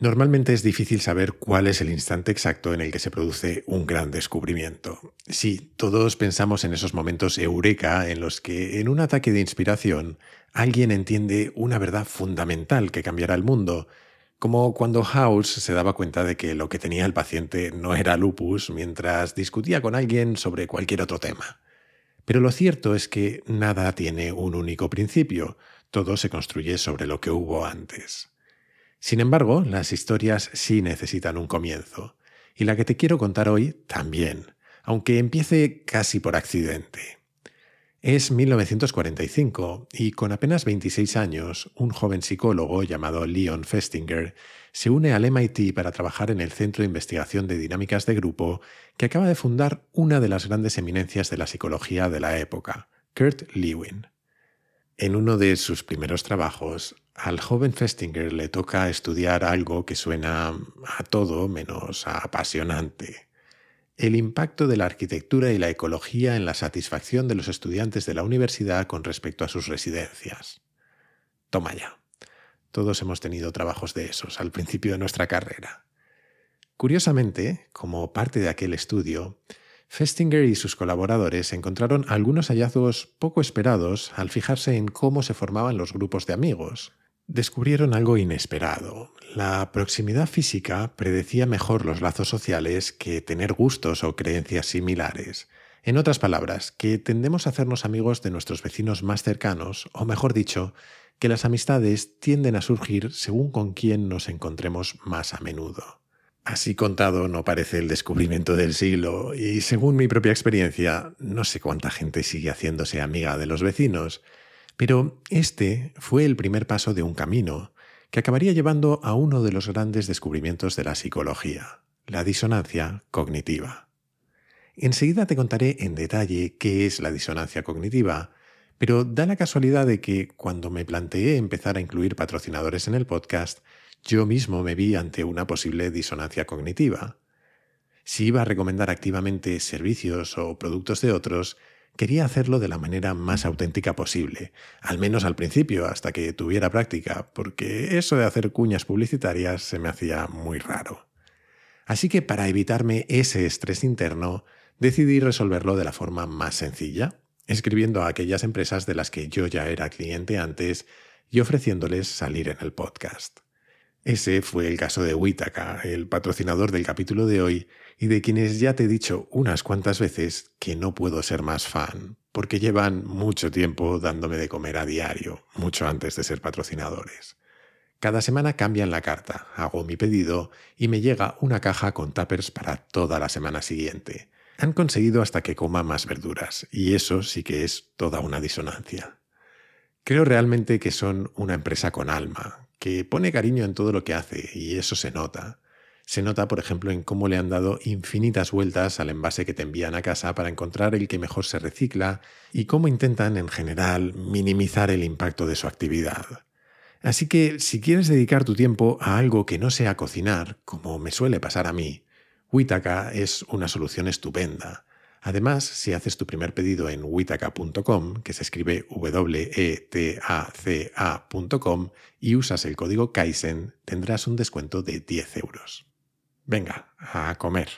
Normalmente es difícil saber cuál es el instante exacto en el que se produce un gran descubrimiento. Sí, todos pensamos en esos momentos eureka en los que, en un ataque de inspiración, alguien entiende una verdad fundamental que cambiará el mundo, como cuando House se daba cuenta de que lo que tenía el paciente no era lupus mientras discutía con alguien sobre cualquier otro tema. Pero lo cierto es que nada tiene un único principio, todo se construye sobre lo que hubo antes. Sin embargo, las historias sí necesitan un comienzo, y la que te quiero contar hoy también, aunque empiece casi por accidente. Es 1945 y con apenas 26 años, un joven psicólogo llamado Leon Festinger se une al MIT para trabajar en el Centro de Investigación de Dinámicas de Grupo que acaba de fundar una de las grandes eminencias de la psicología de la época, Kurt Lewin. En uno de sus primeros trabajos, al joven Festinger le toca estudiar algo que suena a todo menos a apasionante. El impacto de la arquitectura y la ecología en la satisfacción de los estudiantes de la universidad con respecto a sus residencias. Toma ya. Todos hemos tenido trabajos de esos al principio de nuestra carrera. Curiosamente, como parte de aquel estudio, Festinger y sus colaboradores encontraron algunos hallazgos poco esperados al fijarse en cómo se formaban los grupos de amigos, descubrieron algo inesperado. La proximidad física predecía mejor los lazos sociales que tener gustos o creencias similares. En otras palabras, que tendemos a hacernos amigos de nuestros vecinos más cercanos, o mejor dicho, que las amistades tienden a surgir según con quién nos encontremos más a menudo. Así contado no parece el descubrimiento del siglo, y según mi propia experiencia, no sé cuánta gente sigue haciéndose amiga de los vecinos, pero este fue el primer paso de un camino que acabaría llevando a uno de los grandes descubrimientos de la psicología, la disonancia cognitiva. Enseguida te contaré en detalle qué es la disonancia cognitiva, pero da la casualidad de que cuando me planteé empezar a incluir patrocinadores en el podcast, yo mismo me vi ante una posible disonancia cognitiva. Si iba a recomendar activamente servicios o productos de otros, Quería hacerlo de la manera más auténtica posible, al menos al principio, hasta que tuviera práctica, porque eso de hacer cuñas publicitarias se me hacía muy raro. Así que para evitarme ese estrés interno, decidí resolverlo de la forma más sencilla, escribiendo a aquellas empresas de las que yo ya era cliente antes y ofreciéndoles salir en el podcast. Ese fue el caso de Witaka, el patrocinador del capítulo de hoy, y de quienes ya te he dicho unas cuantas veces que no puedo ser más fan, porque llevan mucho tiempo dándome de comer a diario, mucho antes de ser patrocinadores. Cada semana cambian la carta, hago mi pedido y me llega una caja con tuppers para toda la semana siguiente. Han conseguido hasta que coma más verduras, y eso sí que es toda una disonancia. Creo realmente que son una empresa con alma, que pone cariño en todo lo que hace, y eso se nota. Se nota, por ejemplo, en cómo le han dado infinitas vueltas al envase que te envían a casa para encontrar el que mejor se recicla y cómo intentan, en general, minimizar el impacto de su actividad. Así que, si quieres dedicar tu tiempo a algo que no sea cocinar, como me suele pasar a mí, Witaka es una solución estupenda. Además, si haces tu primer pedido en witaka.com, que se escribe W-E-T-A-C-A.com, y usas el código Kaizen, tendrás un descuento de 10 euros. Venga, a comer.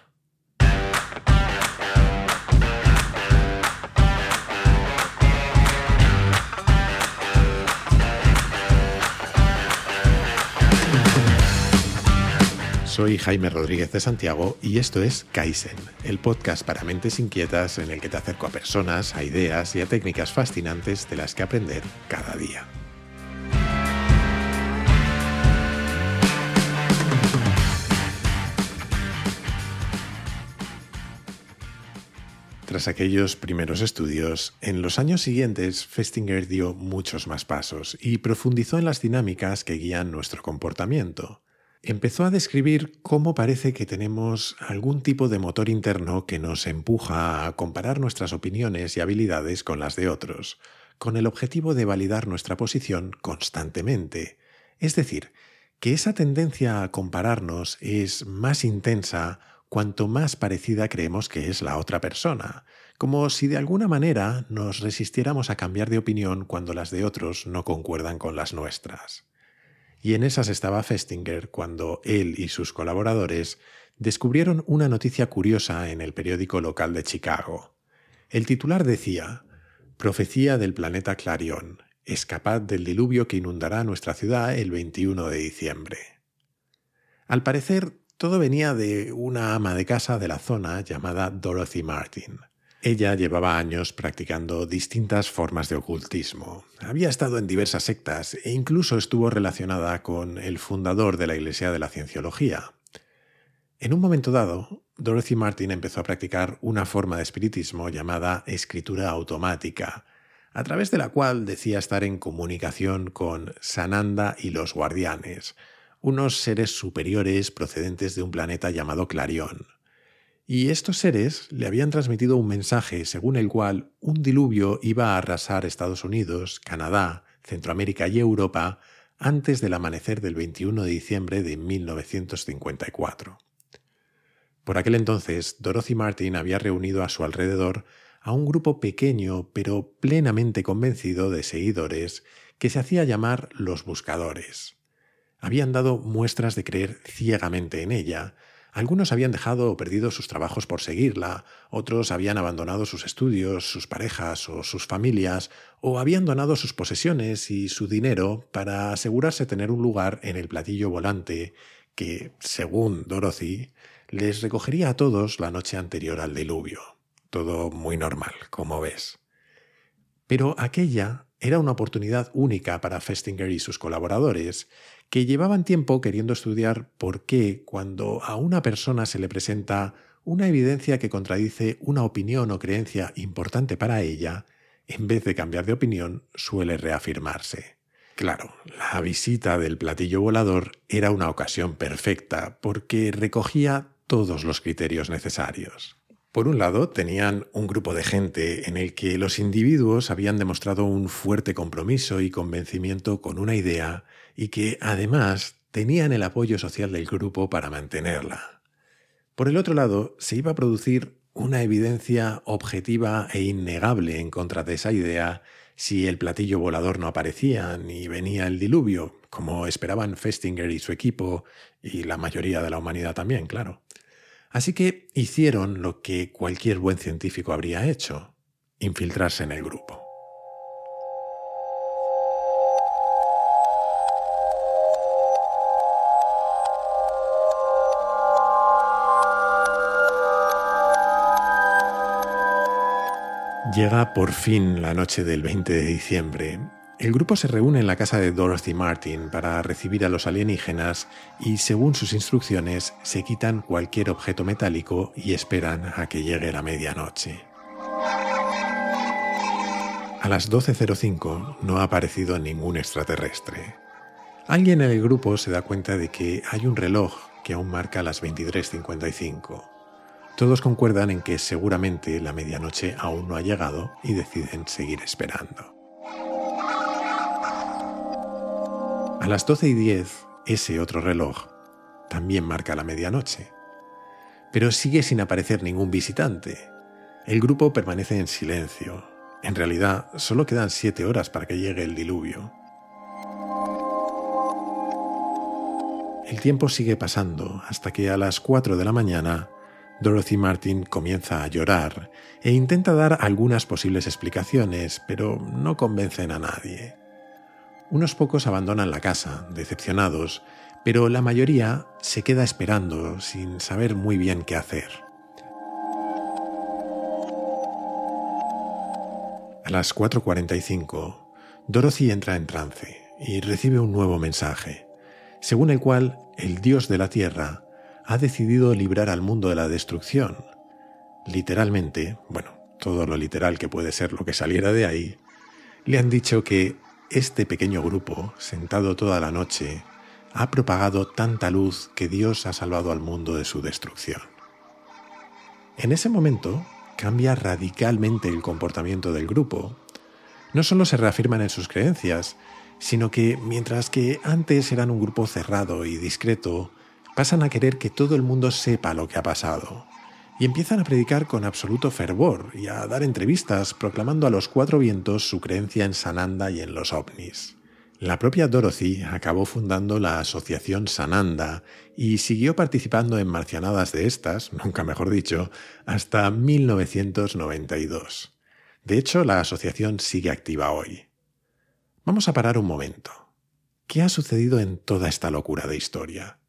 Soy Jaime Rodríguez de Santiago y esto es Kaizen, el podcast para mentes inquietas en el que te acerco a personas, a ideas y a técnicas fascinantes de las que aprender cada día. Tras aquellos primeros estudios, en los años siguientes Festinger dio muchos más pasos y profundizó en las dinámicas que guían nuestro comportamiento. Empezó a describir cómo parece que tenemos algún tipo de motor interno que nos empuja a comparar nuestras opiniones y habilidades con las de otros, con el objetivo de validar nuestra posición constantemente. Es decir, que esa tendencia a compararnos es más intensa cuanto más parecida creemos que es la otra persona, como si de alguna manera nos resistiéramos a cambiar de opinión cuando las de otros no concuerdan con las nuestras. y en esas estaba Festinger cuando él y sus colaboradores descubrieron una noticia curiosa en el periódico local de Chicago. El titular decía, Profecía del planeta Clarion, escapad del diluvio que inundará nuestra ciudad el 21 de diciembre. Al parecer, todo venía de una ama de casa de la zona llamada Dorothy Martin. Ella llevaba años practicando distintas formas de ocultismo. Había estado en diversas sectas e incluso estuvo relacionada con el fundador de la Iglesia de la Cienciología. En un momento dado, Dorothy Martin empezó a practicar una forma de espiritismo llamada escritura automática, a través de la cual decía estar en comunicación con Sananda y los guardianes, unos seres superiores procedentes de un planeta llamado Clarion. Y estos seres le habían transmitido un mensaje según el cual un diluvio iba a arrasar Estados Unidos, Canadá, Centroamérica y Europa antes del amanecer del 21 de diciembre de 1954. Por aquel entonces, Dorothy Martin había reunido a su alrededor a un grupo pequeño pero plenamente convencido de seguidores que se hacía llamar los buscadores. Habían dado muestras de creer ciegamente en ella, algunos habían dejado o perdido sus trabajos por seguirla, otros habían abandonado sus estudios, sus parejas o sus familias, o habían donado sus posesiones y su dinero para asegurarse tener un lugar en el platillo volante que, según Dorothy, les recogería a todos la noche anterior al diluvio. Todo muy normal, como ves. Pero aquella era una oportunidad única para Festinger y sus colaboradores, que llevaban tiempo queriendo estudiar por qué cuando a una persona se le presenta una evidencia que contradice una opinión o creencia importante para ella, en vez de cambiar de opinión, suele reafirmarse. Claro, la visita del platillo volador era una ocasión perfecta porque recogía todos los criterios necesarios. Por un lado, tenían un grupo de gente en el que los individuos habían demostrado un fuerte compromiso y convencimiento con una idea y que además tenían el apoyo social del grupo para mantenerla. Por el otro lado, se iba a producir una evidencia objetiva e innegable en contra de esa idea si el platillo volador no aparecía ni venía el diluvio, como esperaban Festinger y su equipo, y la mayoría de la humanidad también, claro. Así que hicieron lo que cualquier buen científico habría hecho, infiltrarse en el grupo. Llega por fin la noche del 20 de diciembre. El grupo se reúne en la casa de Dorothy Martin para recibir a los alienígenas y, según sus instrucciones, se quitan cualquier objeto metálico y esperan a que llegue la medianoche. A las 12.05 no ha aparecido ningún extraterrestre. Alguien en el grupo se da cuenta de que hay un reloj que aún marca las 23.55. Todos concuerdan en que seguramente la medianoche aún no ha llegado y deciden seguir esperando. A las 12 y 10, ese otro reloj también marca la medianoche. Pero sigue sin aparecer ningún visitante. El grupo permanece en silencio. En realidad, solo quedan siete horas para que llegue el diluvio. El tiempo sigue pasando hasta que a las 4 de la mañana Dorothy Martin comienza a llorar e intenta dar algunas posibles explicaciones, pero no convencen a nadie. Unos pocos abandonan la casa, decepcionados, pero la mayoría se queda esperando sin saber muy bien qué hacer. A las 4.45, Dorothy entra en trance y recibe un nuevo mensaje, según el cual el dios de la tierra ha decidido librar al mundo de la destrucción. Literalmente, bueno, todo lo literal que puede ser lo que saliera de ahí, le han dicho que este pequeño grupo, sentado toda la noche, ha propagado tanta luz que Dios ha salvado al mundo de su destrucción. En ese momento cambia radicalmente el comportamiento del grupo. No solo se reafirman en sus creencias, sino que mientras que antes eran un grupo cerrado y discreto, pasan a querer que todo el mundo sepa lo que ha pasado. Y empiezan a predicar con absoluto fervor y a dar entrevistas proclamando a los cuatro vientos su creencia en Sananda y en los ovnis. la propia Dorothy acabó fundando la asociación Sananda y siguió participando en marcianadas de estas, nunca mejor dicho, hasta 1992. De hecho, la asociación sigue activa hoy. Vamos a parar un momento. ¿Qué ha sucedido en toda esta locura de historia?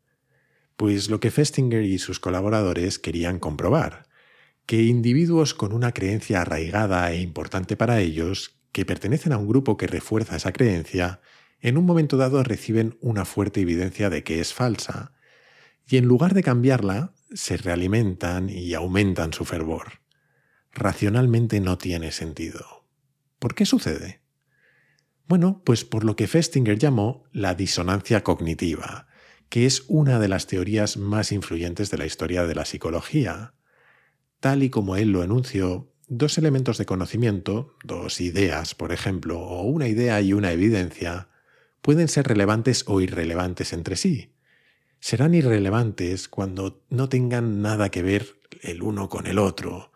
Pues lo que Festinger y sus colaboradores querían comprobar, que individuos con una creencia arraigada e importante para ellos, que pertenecen a un grupo que refuerza esa creencia, en un momento dado reciben una fuerte evidencia de que es falsa, y en lugar de cambiarla, se realimentan y aumentan su fervor. Racionalmente no tiene sentido. ¿Por qué sucede? Bueno, pues por lo que Festinger llamó la disonancia cognitiva, que es una de las teorías más influyentes de la historia de la psicología. Tal y como él lo enunció, dos elementos de conocimiento, dos ideas, por ejemplo, o una idea y una evidencia, pueden ser relevantes o irrelevantes entre sí. Serán irrelevantes cuando no tengan nada que ver el uno con el otro.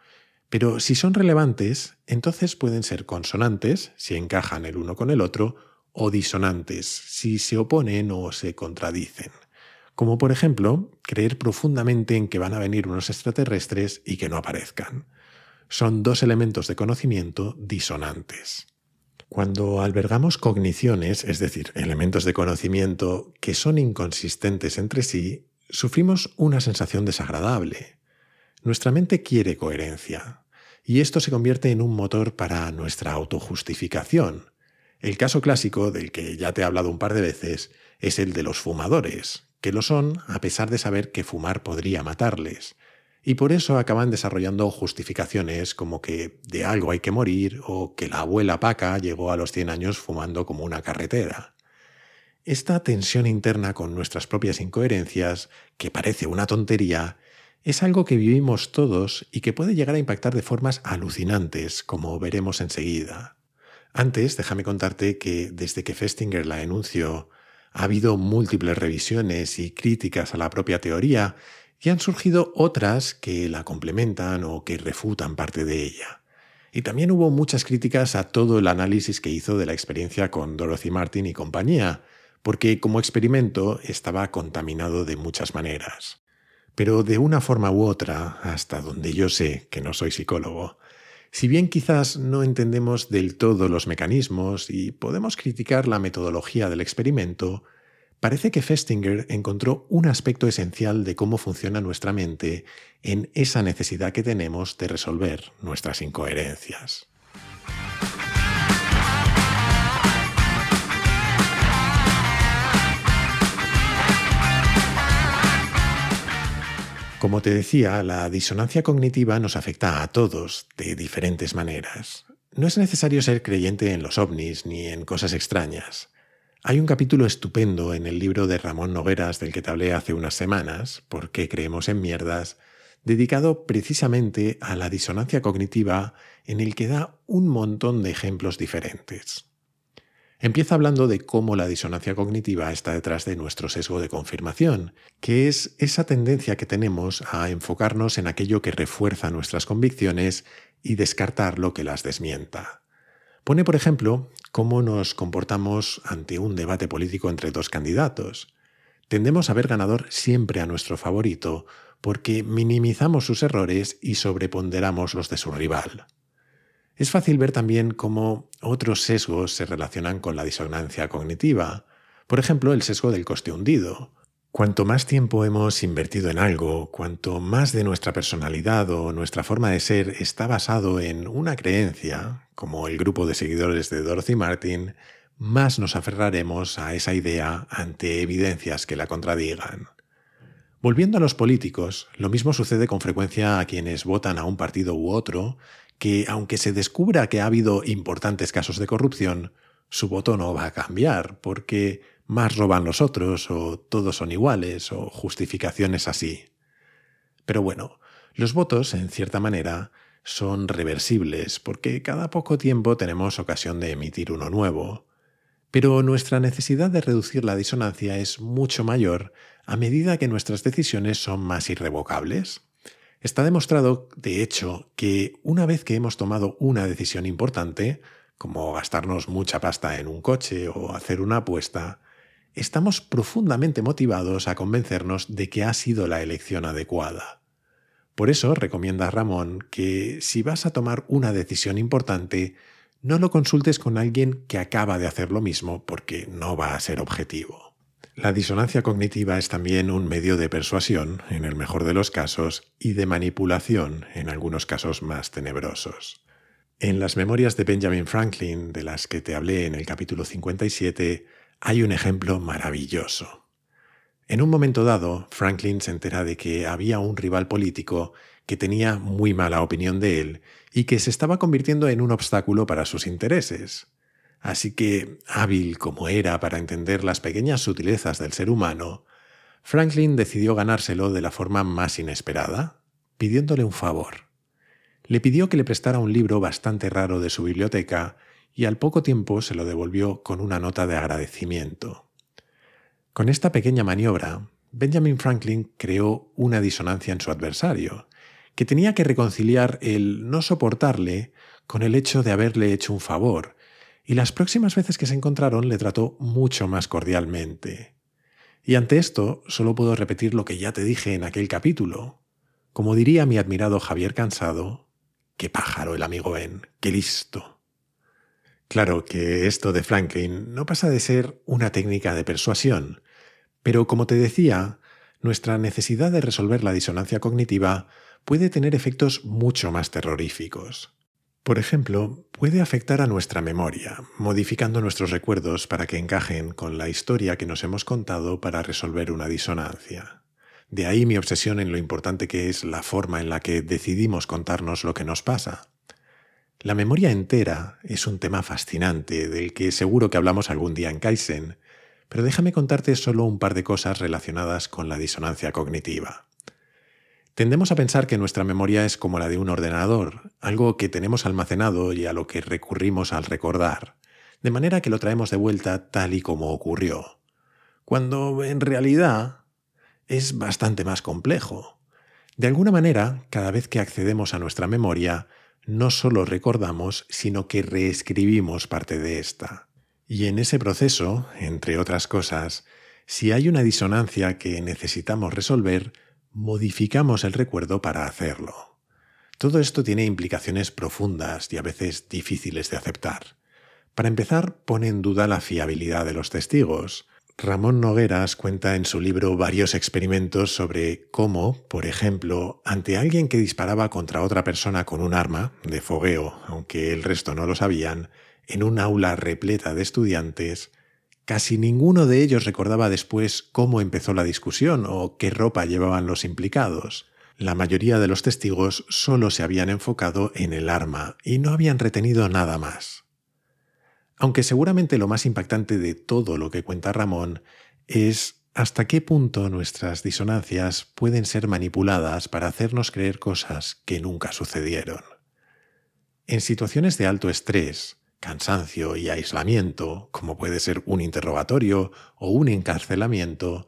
Pero si son relevantes, entonces pueden ser consonantes, si encajan el uno con el otro, o disonantes, si se oponen o se contradicen. Como por ejemplo, creer profundamente en que van a venir unos extraterrestres y que no aparezcan. Son dos elementos de conocimiento disonantes. Cuando albergamos cogniciones, es decir, elementos de conocimiento que son inconsistentes entre sí, sufrimos una sensación desagradable. Nuestra mente quiere coherencia, y esto se convierte en un motor para nuestra autojustificación. El caso clásico, del que ya te he hablado un par de veces, es el de los fumadores, que lo son a pesar de saber que fumar podría matarles, y por eso acaban desarrollando justificaciones como que de algo hay que morir o que la abuela Paca llegó a los 100 años fumando como una carretera. Esta tensión interna con nuestras propias incoherencias, que parece una tontería, es algo que vivimos todos y que puede llegar a impactar de formas alucinantes, como veremos enseguida. Antes, déjame contarte que desde que Festinger la enunció, ha habido múltiples revisiones y críticas a la propia teoría y han surgido otras que la complementan o que refutan parte de ella. Y también hubo muchas críticas a todo el análisis que hizo de la experiencia con Dorothy Martin y compañía, porque como experimento estaba contaminado de muchas maneras. Pero de una forma u otra, hasta donde yo sé que no soy psicólogo, si bien quizás no entendemos del todo los mecanismos y podemos criticar la metodología del experimento, Parece que Festinger encontró un aspecto esencial de cómo funciona nuestra mente en esa necesidad que tenemos de resolver nuestras incoherencias. Como te decía, la disonancia cognitiva nos afecta a todos de diferentes maneras. No es necesario ser creyente en los ovnis ni en cosas extrañas. Hay un capítulo estupendo en el libro de Ramón Nogueras del que te hablé hace unas semanas, ¿Por qué creemos en mierdas?, dedicado precisamente a la disonancia cognitiva en el que da un montón de ejemplos diferentes. Empieza hablando de cómo la disonancia cognitiva está detrás de nuestro sesgo de confirmación, que es esa tendencia que tenemos a enfocarnos en aquello que refuerza nuestras convicciones y descartar lo que las desmienta. Pone, por ejemplo, cómo nos comportamos ante un debate político entre dos candidatos. Tendemos a ver ganador siempre a nuestro favorito porque minimizamos sus errores y sobreponderamos los de su rival. Es fácil ver también cómo otros sesgos se relacionan con la disonancia cognitiva. Por ejemplo, el sesgo del coste hundido. Cuanto más tiempo hemos invertido en algo, cuanto más de nuestra personalidad o nuestra forma de ser está basado en una creencia, como el grupo de seguidores de Dorothy Martin, más nos aferraremos a esa idea ante evidencias que la contradigan. Volviendo a los políticos, lo mismo sucede con frecuencia a quienes votan a un partido u otro, que aunque se descubra que ha habido importantes casos de corrupción, su voto no va a cambiar, porque más roban los otros, o todos son iguales, o justificaciones así. Pero bueno, los votos, en cierta manera, son reversibles, porque cada poco tiempo tenemos ocasión de emitir uno nuevo. Pero nuestra necesidad de reducir la disonancia es mucho mayor a medida que nuestras decisiones son más irrevocables. Está demostrado, de hecho, que una vez que hemos tomado una decisión importante, como gastarnos mucha pasta en un coche o hacer una apuesta, estamos profundamente motivados a convencernos de que ha sido la elección adecuada. Por eso recomienda Ramón que si vas a tomar una decisión importante, no lo consultes con alguien que acaba de hacer lo mismo porque no va a ser objetivo. La disonancia cognitiva es también un medio de persuasión, en el mejor de los casos, y de manipulación, en algunos casos más tenebrosos. En las memorias de Benjamin Franklin, de las que te hablé en el capítulo 57, hay un ejemplo maravilloso. En un momento dado, Franklin se entera de que había un rival político que tenía muy mala opinión de él y que se estaba convirtiendo en un obstáculo para sus intereses. Así que, hábil como era para entender las pequeñas sutilezas del ser humano, Franklin decidió ganárselo de la forma más inesperada, pidiéndole un favor. Le pidió que le prestara un libro bastante raro de su biblioteca y al poco tiempo se lo devolvió con una nota de agradecimiento. Con esta pequeña maniobra, Benjamin Franklin creó una disonancia en su adversario, que tenía que reconciliar el no soportarle con el hecho de haberle hecho un favor, y las próximas veces que se encontraron le trató mucho más cordialmente. Y ante esto solo puedo repetir lo que ya te dije en aquel capítulo. Como diría mi admirado Javier Cansado, qué pájaro el amigo Ben, qué listo. Claro que esto de Franklin no pasa de ser una técnica de persuasión, pero como te decía, nuestra necesidad de resolver la disonancia cognitiva puede tener efectos mucho más terroríficos. Por ejemplo, puede afectar a nuestra memoria, modificando nuestros recuerdos para que encajen con la historia que nos hemos contado para resolver una disonancia. De ahí mi obsesión en lo importante que es la forma en la que decidimos contarnos lo que nos pasa. La memoria entera es un tema fascinante del que seguro que hablamos algún día en Kaizen, pero déjame contarte solo un par de cosas relacionadas con la disonancia cognitiva. Tendemos a pensar que nuestra memoria es como la de un ordenador, algo que tenemos almacenado y a lo que recurrimos al recordar, de manera que lo traemos de vuelta tal y como ocurrió, cuando en realidad es bastante más complejo. De alguna manera, cada vez que accedemos a nuestra memoria, no solo recordamos, sino que reescribimos parte de esta. Y en ese proceso, entre otras cosas, si hay una disonancia que necesitamos resolver, modificamos el recuerdo para hacerlo. Todo esto tiene implicaciones profundas y a veces difíciles de aceptar. Para empezar, pone en duda la fiabilidad de los testigos, Ramón Nogueras cuenta en su libro varios experimentos sobre cómo, por ejemplo, ante alguien que disparaba contra otra persona con un arma, de fogueo, aunque el resto no lo sabían, en un aula repleta de estudiantes, casi ninguno de ellos recordaba después cómo empezó la discusión o qué ropa llevaban los implicados. La mayoría de los testigos solo se habían enfocado en el arma y no habían retenido nada más. Aunque seguramente lo más impactante de todo lo que cuenta Ramón es hasta qué punto nuestras disonancias pueden ser manipuladas para hacernos creer cosas que nunca sucedieron. En situaciones de alto estrés, cansancio y aislamiento, como puede ser un interrogatorio o un encarcelamiento,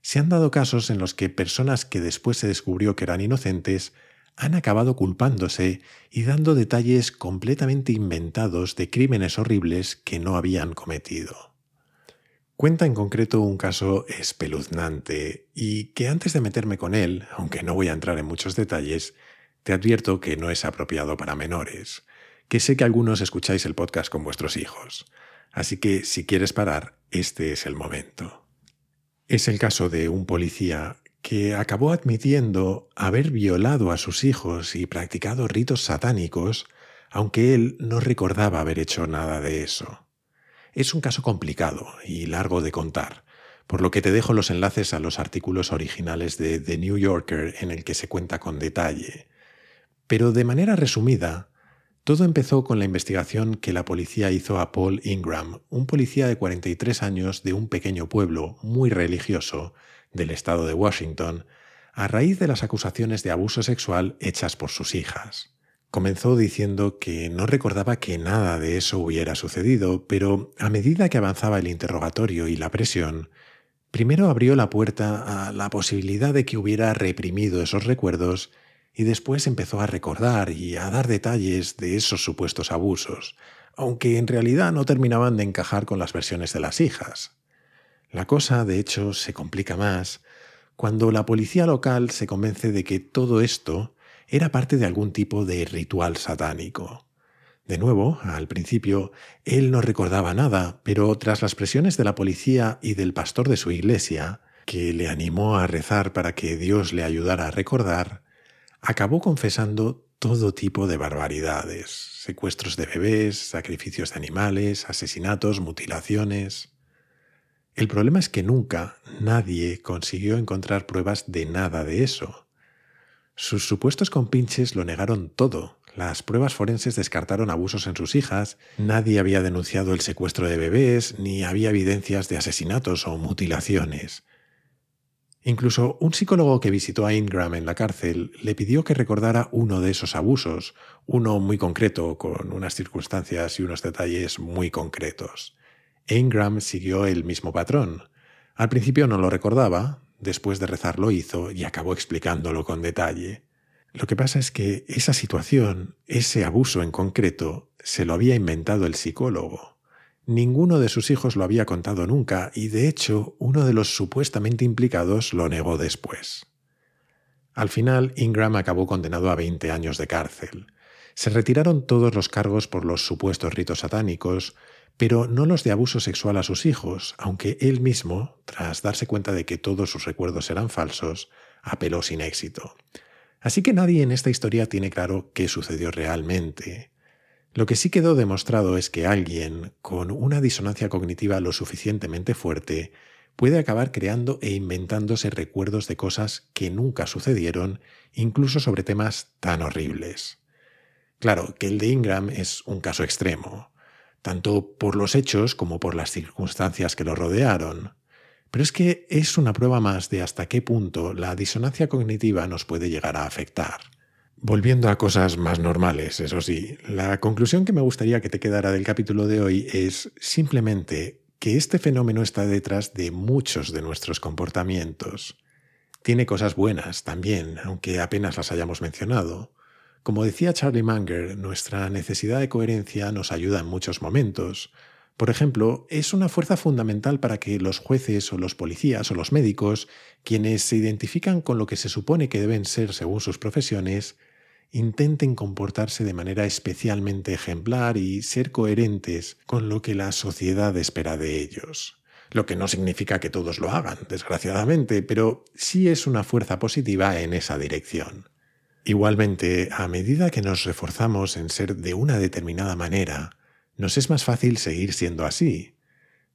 se han dado casos en los que personas que después se descubrió que eran inocentes han acabado culpándose y dando detalles completamente inventados de crímenes horribles que no habían cometido. Cuenta en concreto un caso espeluznante y que antes de meterme con él, aunque no voy a entrar en muchos detalles, te advierto que no es apropiado para menores, que sé que algunos escucháis el podcast con vuestros hijos, así que si quieres parar, este es el momento. Es el caso de un policía que acabó admitiendo haber violado a sus hijos y practicado ritos satánicos, aunque él no recordaba haber hecho nada de eso. Es un caso complicado y largo de contar, por lo que te dejo los enlaces a los artículos originales de The New Yorker en el que se cuenta con detalle. Pero de manera resumida, todo empezó con la investigación que la policía hizo a Paul Ingram, un policía de 43 años de un pequeño pueblo muy religioso del estado de Washington a raíz de las acusaciones de abuso sexual hechas por sus hijas. Comenzó diciendo que no recordaba que nada de eso hubiera sucedido, pero a medida que avanzaba el interrogatorio y la presión, primero abrió la puerta a la posibilidad de que hubiera reprimido esos recuerdos y después empezó a recordar y a dar detalles de esos supuestos abusos, aunque en realidad no terminaban de encajar con las versiones de las hijas. La cosa, de hecho, se complica más cuando la policía local se convence de que todo esto era parte de algún tipo de ritual satánico. De nuevo, al principio, él no recordaba nada, pero tras las presiones de la policía y del pastor de su iglesia, que le animó a rezar para que Dios le ayudara a recordar, acabó confesando todo tipo de barbaridades, secuestros de bebés, sacrificios de animales, asesinatos, mutilaciones. El problema es que nunca nadie consiguió encontrar pruebas de nada de eso. Sus supuestos compinches lo negaron todo. Las pruebas forenses descartaron abusos en sus hijas, nadie había denunciado el secuestro de bebés, ni había evidencias de asesinatos o mutilaciones. Incluso un psicólogo que visitó a Ingram en la cárcel le pidió que recordara uno de esos abusos, uno muy concreto, con unas circunstancias y unos detalles muy concretos. Ingram siguió el mismo patrón. Al principio no lo recordaba, después de rezar lo hizo y acabó explicándolo con detalle. Lo que pasa es que esa situación, ese abuso en concreto, se lo había inventado el psicólogo. Ninguno de sus hijos lo había contado nunca y de hecho uno de los supuestamente implicados lo negó después. Al final, Ingram acabó condenado a 20 años de cárcel. Se retiraron todos los cargos por los supuestos ritos satánicos, pero no los de abuso sexual a sus hijos, aunque él mismo, tras darse cuenta de que todos sus recuerdos eran falsos, apeló sin éxito. Así que nadie en esta historia tiene claro qué sucedió realmente. Lo que sí quedó demostrado es que alguien con una disonancia cognitiva lo suficientemente fuerte puede acabar creando e inventándose recuerdos de cosas que nunca sucedieron, incluso sobre temas tan horribles. Claro que el de Ingram es un caso extremo, tanto por los hechos como por las circunstancias que lo rodearon. Pero es que es una prueba más de hasta qué punto la disonancia cognitiva nos puede llegar a afectar. Volviendo a cosas más normales, eso sí, la conclusión que me gustaría que te quedara del capítulo de hoy es simplemente que este fenómeno está detrás de muchos de nuestros comportamientos. Tiene cosas buenas también, aunque apenas las hayamos mencionado. Como decía Charlie Munger, nuestra necesidad de coherencia nos ayuda en muchos momentos. Por ejemplo, es una fuerza fundamental para que los jueces o los policías o los médicos, quienes se identifican con lo que se supone que deben ser según sus profesiones, intenten comportarse de manera especialmente ejemplar y ser coherentes con lo que la sociedad espera de ellos. Lo que no significa que todos lo hagan, desgraciadamente, pero sí es una fuerza positiva en esa dirección. Igualmente, a medida que nos reforzamos en ser de una determinada manera, nos es más fácil seguir siendo así.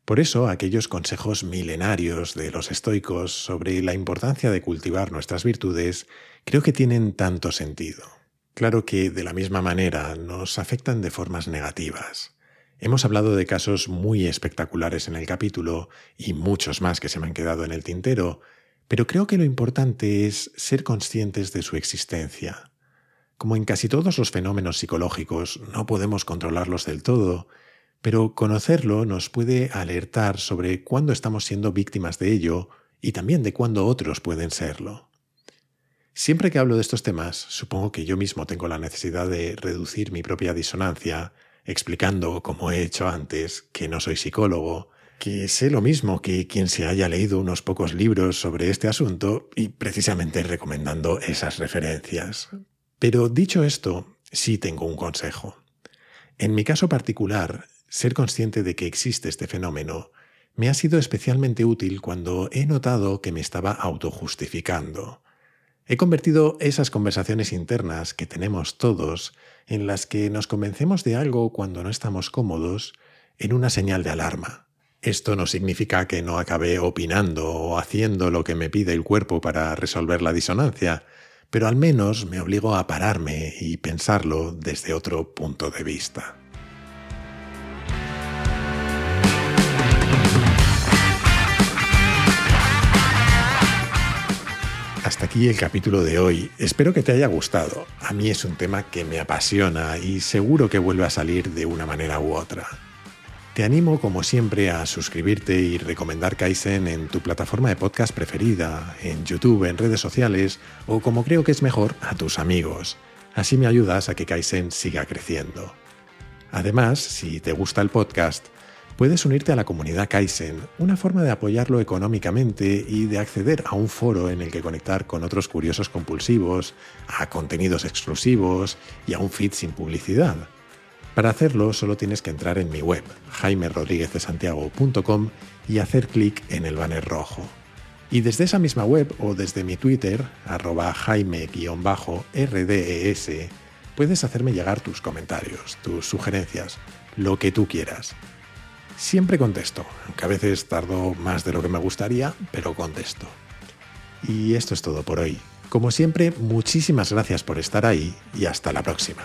Por eso aquellos consejos milenarios de los estoicos sobre la importancia de cultivar nuestras virtudes creo que tienen tanto sentido. Claro que de la misma manera nos afectan de formas negativas. Hemos hablado de casos muy espectaculares en el capítulo y muchos más que se me han quedado en el tintero, pero creo que lo importante es ser conscientes de su existencia. Como en casi todos los fenómenos psicológicos, no podemos controlarlos del todo, pero conocerlo nos puede alertar sobre cuándo estamos siendo víctimas de ello y también de cuándo otros pueden serlo. Siempre que hablo de estos temas, supongo que yo mismo tengo la necesidad de reducir mi propia disonancia, explicando, como he hecho antes, que no soy psicólogo, que sé lo mismo que quien se haya leído unos pocos libros sobre este asunto y precisamente recomendando esas referencias. Pero dicho esto, sí tengo un consejo. En mi caso particular, ser consciente de que existe este fenómeno me ha sido especialmente útil cuando he notado que me estaba autojustificando. He convertido esas conversaciones internas que tenemos todos, en las que nos convencemos de algo cuando no estamos cómodos, en una señal de alarma. Esto no significa que no acabe opinando o haciendo lo que me pide el cuerpo para resolver la disonancia, pero al menos me obligo a pararme y pensarlo desde otro punto de vista. Hasta aquí el capítulo de hoy. Espero que te haya gustado. A mí es un tema que me apasiona y seguro que vuelve a salir de una manera u otra. Te animo, como siempre, a suscribirte y recomendar Kaizen en tu plataforma de podcast preferida, en YouTube, en redes sociales o, como creo que es mejor, a tus amigos. Así me ayudas a que Kaizen siga creciendo. Además, si te gusta el podcast, puedes unirte a la comunidad Kaizen, una forma de apoyarlo económicamente y de acceder a un foro en el que conectar con otros curiosos compulsivos, a contenidos exclusivos y a un feed sin publicidad. Para hacerlo solo tienes que entrar en mi web, jaimerodriguezdesantiago.com y hacer clic en el banner rojo. Y desde esa misma web o desde mi Twitter, arroba jaime-rdes, puedes hacerme llegar tus comentarios, tus sugerencias, lo que tú quieras. Siempre contesto, aunque a veces tardo más de lo que me gustaría, pero contesto. Y esto es todo por hoy. Como siempre, muchísimas gracias por estar ahí y hasta la próxima.